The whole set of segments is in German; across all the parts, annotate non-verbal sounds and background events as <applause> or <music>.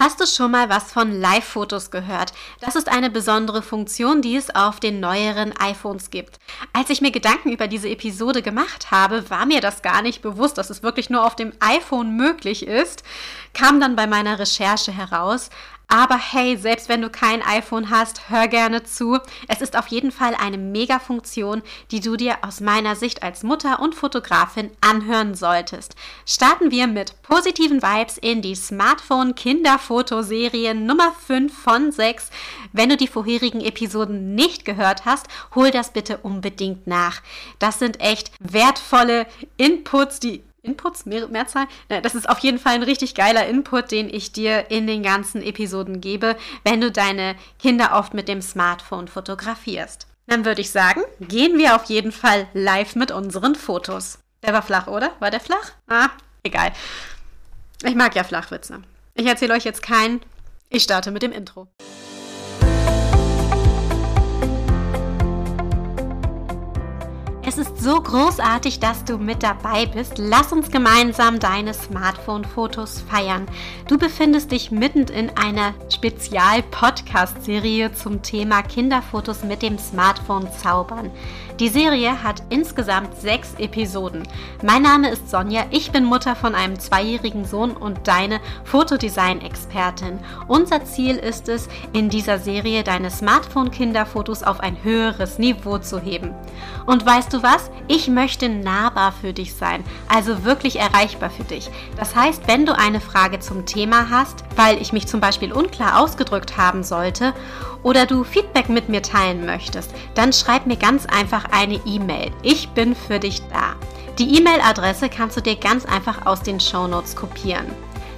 Hast du schon mal was von Live-Fotos gehört? Das ist eine besondere Funktion, die es auf den neueren iPhones gibt. Als ich mir Gedanken über diese Episode gemacht habe, war mir das gar nicht bewusst, dass es wirklich nur auf dem iPhone möglich ist, kam dann bei meiner Recherche heraus. Aber hey, selbst wenn du kein iPhone hast, hör gerne zu. Es ist auf jeden Fall eine Mega-Funktion, die du dir aus meiner Sicht als Mutter und Fotografin anhören solltest. Starten wir mit positiven Vibes in die Smartphone-Kinderfotoserie Nummer 5 von 6. Wenn du die vorherigen Episoden nicht gehört hast, hol das bitte unbedingt nach. Das sind echt wertvolle Inputs, die Inputs, mehr, Mehrzahl. Das ist auf jeden Fall ein richtig geiler Input, den ich dir in den ganzen Episoden gebe, wenn du deine Kinder oft mit dem Smartphone fotografierst. Dann würde ich sagen, gehen wir auf jeden Fall live mit unseren Fotos. Der war flach, oder? War der flach? Ah, egal. Ich mag ja Flachwitze. Ich erzähle euch jetzt keinen. Ich starte mit dem Intro. Es ist so großartig, dass du mit dabei bist. Lass uns gemeinsam deine Smartphone-Fotos feiern. Du befindest dich mitten in einer Spezial-Podcast-Serie zum Thema Kinderfotos mit dem Smartphone zaubern. Die Serie hat insgesamt sechs Episoden. Mein Name ist Sonja, ich bin Mutter von einem zweijährigen Sohn und deine Fotodesign-Expertin. Unser Ziel ist es, in dieser Serie deine Smartphone-Kinderfotos auf ein höheres Niveau zu heben. Und weißt du was? Ich möchte nahbar für dich sein, also wirklich erreichbar für dich. Das heißt, wenn du eine Frage zum Thema hast, weil ich mich zum Beispiel unklar ausgedrückt haben sollte, oder du Feedback mit mir teilen möchtest, dann schreib mir ganz einfach eine E-Mail. Ich bin für dich da. Die E-Mail-Adresse kannst du dir ganz einfach aus den Shownotes kopieren.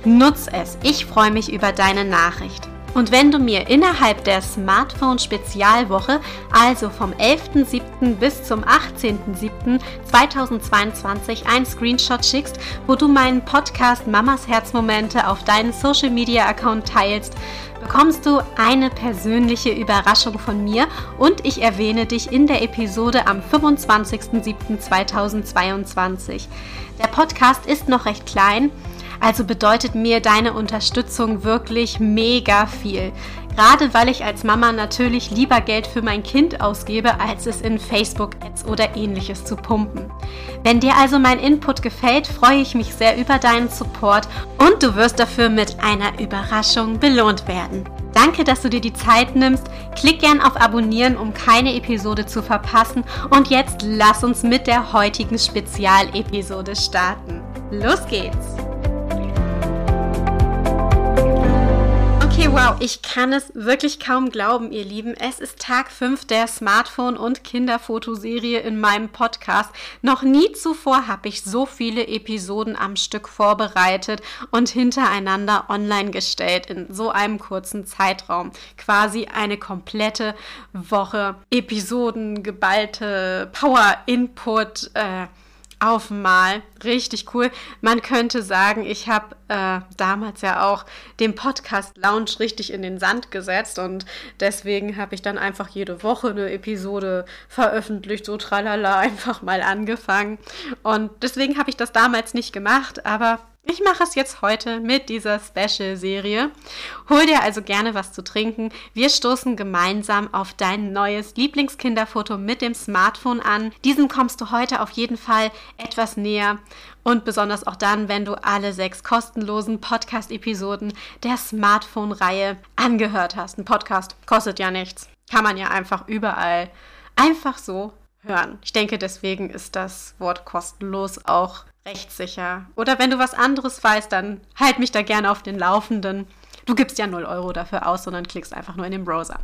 Nutz es. Ich freue mich über deine Nachricht. Und wenn du mir innerhalb der Smartphone-Spezialwoche, also vom 11.07. bis zum 18.07.2022, einen Screenshot schickst, wo du meinen Podcast Mamas Herzmomente auf deinen Social-Media-Account teilst, bekommst du eine persönliche Überraschung von mir und ich erwähne dich in der Episode am 25.07.2022. Der Podcast ist noch recht klein, also bedeutet mir deine Unterstützung wirklich mega viel. Gerade weil ich als Mama natürlich lieber Geld für mein Kind ausgebe, als es in Facebook-Ads oder ähnliches zu pumpen. Wenn dir also mein Input gefällt, freue ich mich sehr über deinen Support und du wirst dafür mit einer Überraschung belohnt werden. Danke, dass du dir die Zeit nimmst. Klick gern auf Abonnieren, um keine Episode zu verpassen. Und jetzt lass uns mit der heutigen Spezialepisode starten. Los geht's! Okay, wow, ich kann es wirklich kaum glauben, ihr Lieben. Es ist Tag 5 der Smartphone- und Kinderfotoserie in meinem Podcast. Noch nie zuvor habe ich so viele Episoden am Stück vorbereitet und hintereinander online gestellt in so einem kurzen Zeitraum. Quasi eine komplette Woche Episoden, geballte Power-Input. Äh, auf Mal. Richtig cool. Man könnte sagen, ich habe äh, damals ja auch den Podcast Lounge richtig in den Sand gesetzt und deswegen habe ich dann einfach jede Woche eine Episode veröffentlicht, so tralala, <laughs> einfach mal angefangen. Und deswegen habe ich das damals nicht gemacht, aber ich mache es jetzt heute mit dieser Special-Serie. Hol dir also gerne was zu trinken. Wir stoßen gemeinsam auf dein neues Lieblingskinderfoto mit dem Smartphone an. Diesem kommst du heute auf jeden Fall etwas näher und besonders auch dann, wenn du alle sechs kostenlosen Podcast-Episoden der Smartphone-Reihe angehört hast. Ein Podcast kostet ja nichts. Kann man ja einfach überall einfach so hören. Ich denke, deswegen ist das Wort kostenlos auch rechtssicher. Oder wenn du was anderes weißt, dann halt mich da gerne auf den Laufenden. Du gibst ja 0 Euro dafür aus, sondern klickst einfach nur in den Browser.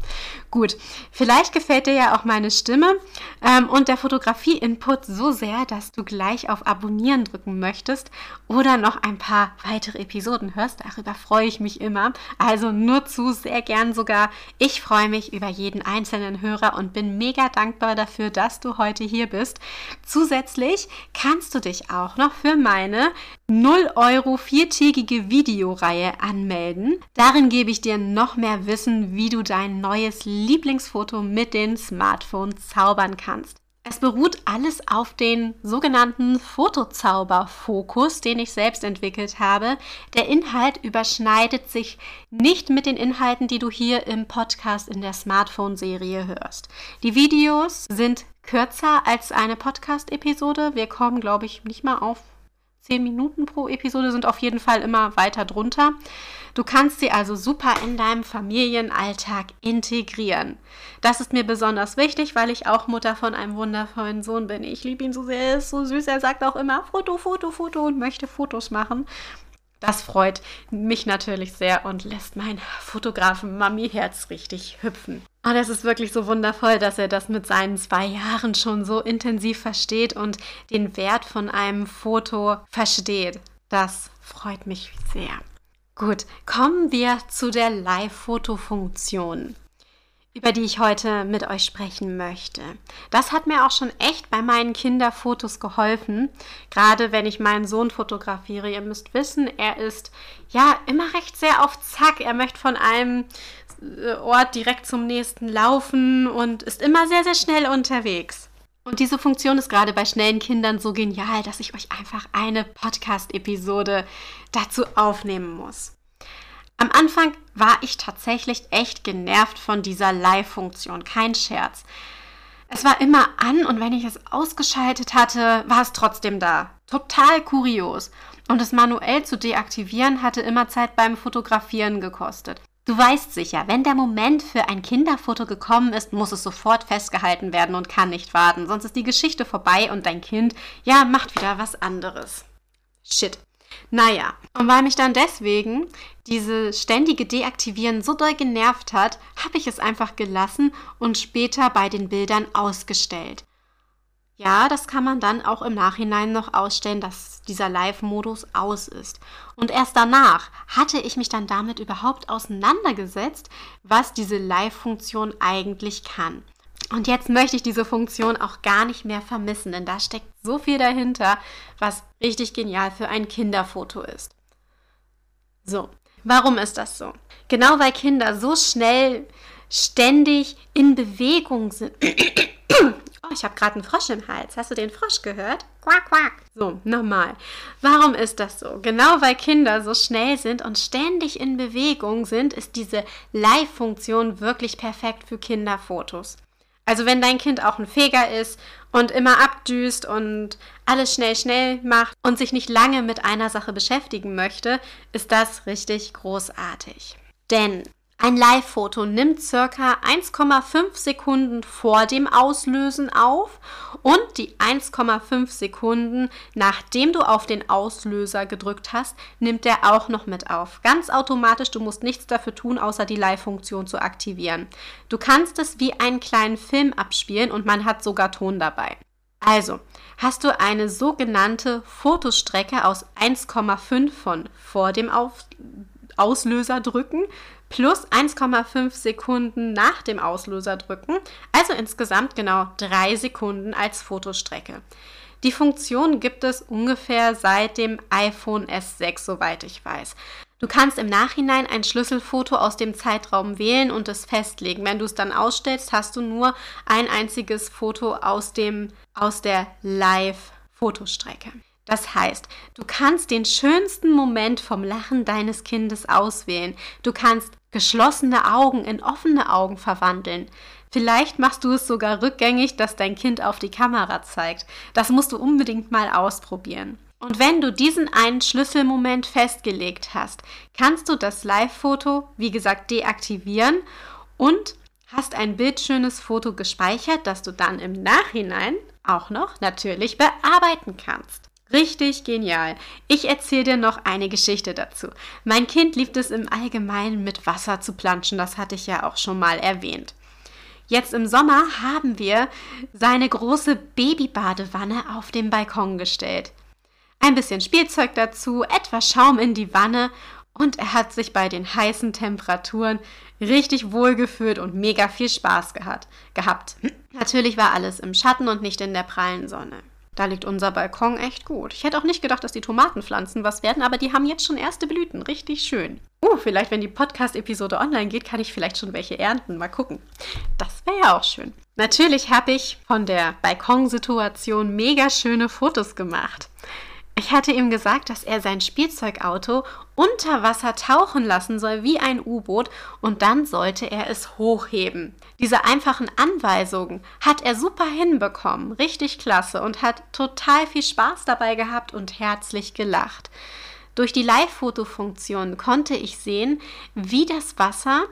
Gut, vielleicht gefällt dir ja auch meine Stimme ähm, und der Fotografie-Input so sehr, dass du gleich auf Abonnieren drücken möchtest oder noch ein paar weitere Episoden hörst. Darüber freue ich mich immer. Also nur zu, sehr gern sogar. Ich freue mich über jeden einzelnen Hörer und bin mega dankbar dafür, dass du heute hier bist. Zusätzlich kannst du dich auch noch für meine 0 Euro viertägige Videoreihe anmelden. Darin gebe ich dir noch mehr Wissen, wie du dein neues Lieblingsfoto mit den Smartphones zaubern kannst. Es beruht alles auf den sogenannten Fotozauberfokus, den ich selbst entwickelt habe. Der Inhalt überschneidet sich nicht mit den Inhalten, die du hier im Podcast in der Smartphone-Serie hörst. Die Videos sind kürzer als eine Podcast-Episode. Wir kommen, glaube ich, nicht mal auf 10 Minuten pro Episode, sind auf jeden Fall immer weiter drunter. Du kannst sie also super in deinem Familienalltag integrieren. Das ist mir besonders wichtig, weil ich auch Mutter von einem wundervollen Sohn bin. Ich liebe ihn so sehr, er ist so süß. Er sagt auch immer Foto, Foto, Foto und möchte Fotos machen. Das freut mich natürlich sehr und lässt mein Fotografen-Mami-Herz richtig hüpfen. Und es ist wirklich so wundervoll, dass er das mit seinen zwei Jahren schon so intensiv versteht und den Wert von einem Foto versteht. Das freut mich sehr. Gut, kommen wir zu der Live-Foto-Funktion, über die ich heute mit euch sprechen möchte. Das hat mir auch schon echt bei meinen Kinderfotos geholfen, gerade wenn ich meinen Sohn fotografiere. Ihr müsst wissen, er ist ja immer recht sehr auf Zack. Er möchte von einem äh, Ort direkt zum nächsten laufen und ist immer sehr, sehr schnell unterwegs. Und diese Funktion ist gerade bei schnellen Kindern so genial, dass ich euch einfach eine Podcast-Episode dazu aufnehmen muss. Am Anfang war ich tatsächlich echt genervt von dieser Live-Funktion, kein Scherz. Es war immer an und wenn ich es ausgeschaltet hatte, war es trotzdem da. Total kurios. Und es manuell zu deaktivieren hatte immer Zeit beim Fotografieren gekostet. Du weißt sicher, wenn der Moment für ein Kinderfoto gekommen ist, muss es sofort festgehalten werden und kann nicht warten, sonst ist die Geschichte vorbei und dein Kind, ja, macht wieder was anderes. Shit. Naja, und weil mich dann deswegen diese ständige Deaktivieren so doll genervt hat, habe ich es einfach gelassen und später bei den Bildern ausgestellt. Ja, das kann man dann auch im Nachhinein noch ausstellen, dass dieser Live-Modus aus ist. Und erst danach hatte ich mich dann damit überhaupt auseinandergesetzt, was diese Live-Funktion eigentlich kann. Und jetzt möchte ich diese Funktion auch gar nicht mehr vermissen, denn da steckt so viel dahinter, was richtig genial für ein Kinderfoto ist. So, warum ist das so? Genau weil Kinder so schnell ständig in Bewegung sind. <coughs> Oh, ich habe gerade einen Frosch im Hals. Hast du den Frosch gehört? Quack, quack. So, nochmal. Warum ist das so? Genau weil Kinder so schnell sind und ständig in Bewegung sind, ist diese Live-Funktion wirklich perfekt für Kinderfotos. Also wenn dein Kind auch ein Feger ist und immer abdüst und alles schnell, schnell macht und sich nicht lange mit einer Sache beschäftigen möchte, ist das richtig großartig. Denn ein Live-Foto nimmt circa 1,5 Sekunden vor dem Auslösen auf und die 1,5 Sekunden nachdem du auf den Auslöser gedrückt hast, nimmt er auch noch mit auf. Ganz automatisch, du musst nichts dafür tun, außer die Live-Funktion zu aktivieren. Du kannst es wie einen kleinen Film abspielen und man hat sogar Ton dabei. Also, hast du eine sogenannte Fotostrecke aus 1,5 von vor dem auf Auslöser drücken plus 1,5 Sekunden nach dem Auslöser drücken, also insgesamt genau 3 Sekunden als Fotostrecke. Die Funktion gibt es ungefähr seit dem iPhone S6, soweit ich weiß. Du kannst im Nachhinein ein Schlüsselfoto aus dem Zeitraum wählen und es festlegen. Wenn du es dann ausstellst, hast du nur ein einziges Foto aus dem aus der Live-Fotostrecke. Das heißt, du kannst den schönsten Moment vom Lachen deines Kindes auswählen. Du kannst geschlossene Augen in offene Augen verwandeln. Vielleicht machst du es sogar rückgängig, dass dein Kind auf die Kamera zeigt. Das musst du unbedingt mal ausprobieren. Und wenn du diesen einen Schlüsselmoment festgelegt hast, kannst du das Live-Foto, wie gesagt, deaktivieren und hast ein bildschönes Foto gespeichert, das du dann im Nachhinein auch noch natürlich bearbeiten kannst. Richtig genial. Ich erzähle dir noch eine Geschichte dazu. Mein Kind liebt es im Allgemeinen mit Wasser zu planschen, das hatte ich ja auch schon mal erwähnt. Jetzt im Sommer haben wir seine große Babybadewanne auf den Balkon gestellt. Ein bisschen Spielzeug dazu, etwas Schaum in die Wanne und er hat sich bei den heißen Temperaturen richtig wohlgefühlt und mega viel Spaß gehabt. gehabt. Natürlich war alles im Schatten und nicht in der prallen Sonne. Da liegt unser Balkon echt gut. Ich hätte auch nicht gedacht, dass die Tomatenpflanzen was werden, aber die haben jetzt schon erste Blüten. Richtig schön. Uh, vielleicht, wenn die Podcast-Episode online geht, kann ich vielleicht schon welche ernten. Mal gucken. Das wäre ja auch schön. Natürlich habe ich von der Balkonsituation mega schöne Fotos gemacht. Ich hatte ihm gesagt, dass er sein Spielzeugauto unter Wasser tauchen lassen soll wie ein U-Boot und dann sollte er es hochheben. Diese einfachen Anweisungen hat er super hinbekommen, richtig klasse und hat total viel Spaß dabei gehabt und herzlich gelacht. Durch die Live-Foto-Funktion konnte ich sehen, wie das Wasser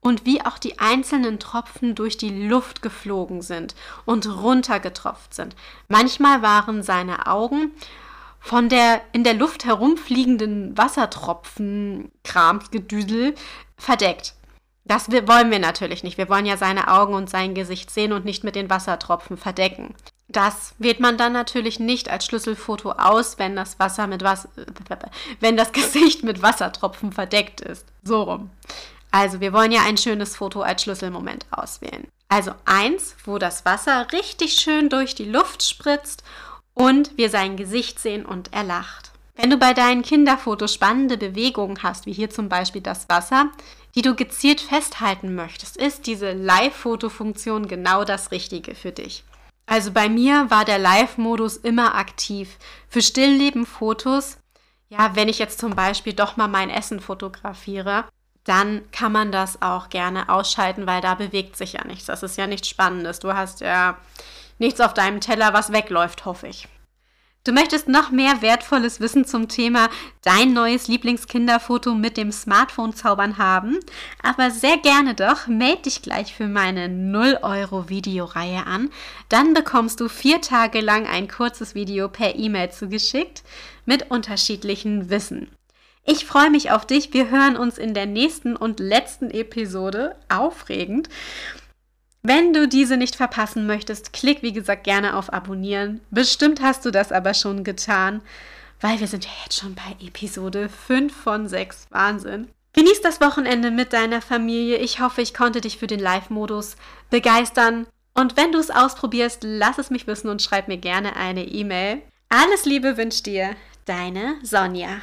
und wie auch die einzelnen Tropfen durch die Luft geflogen sind und runtergetropft sind. Manchmal waren seine Augen von der in der Luft herumfliegenden Wassertropfen Kramsgedüsel verdeckt. Das wollen wir natürlich nicht. Wir wollen ja seine Augen und sein Gesicht sehen und nicht mit den Wassertropfen verdecken. Das wählt man dann natürlich nicht als Schlüsselfoto aus, wenn das Wasser mit Was wenn das <laughs> Gesicht mit Wassertropfen verdeckt ist. So rum. Also, wir wollen ja ein schönes Foto als Schlüsselmoment auswählen. Also eins, wo das Wasser richtig schön durch die Luft spritzt und wir sein Gesicht sehen und er lacht. Wenn du bei deinen Kinderfotos spannende Bewegungen hast, wie hier zum Beispiel das Wasser, die du gezielt festhalten möchtest, ist diese Live-Foto-Funktion genau das Richtige für dich. Also bei mir war der Live-Modus immer aktiv. Für Stillleben-Fotos, ja, wenn ich jetzt zum Beispiel doch mal mein Essen fotografiere, dann kann man das auch gerne ausschalten, weil da bewegt sich ja nichts. Das ist ja nichts Spannendes. Du hast ja nichts auf deinem Teller, was wegläuft, hoffe ich. Du möchtest noch mehr wertvolles Wissen zum Thema dein neues Lieblingskinderfoto mit dem Smartphone zaubern haben? Aber sehr gerne doch, melde dich gleich für meine 0 Euro Videoreihe an. Dann bekommst du vier Tage lang ein kurzes Video per E-Mail zugeschickt mit unterschiedlichen Wissen. Ich freue mich auf dich. Wir hören uns in der nächsten und letzten Episode. Aufregend. Wenn du diese nicht verpassen möchtest, klick wie gesagt gerne auf Abonnieren. Bestimmt hast du das aber schon getan, weil wir sind ja jetzt schon bei Episode 5 von 6. Wahnsinn. Genieß das Wochenende mit deiner Familie. Ich hoffe, ich konnte dich für den Live-Modus begeistern. Und wenn du es ausprobierst, lass es mich wissen und schreib mir gerne eine E-Mail. Alles Liebe wünscht dir deine Sonja.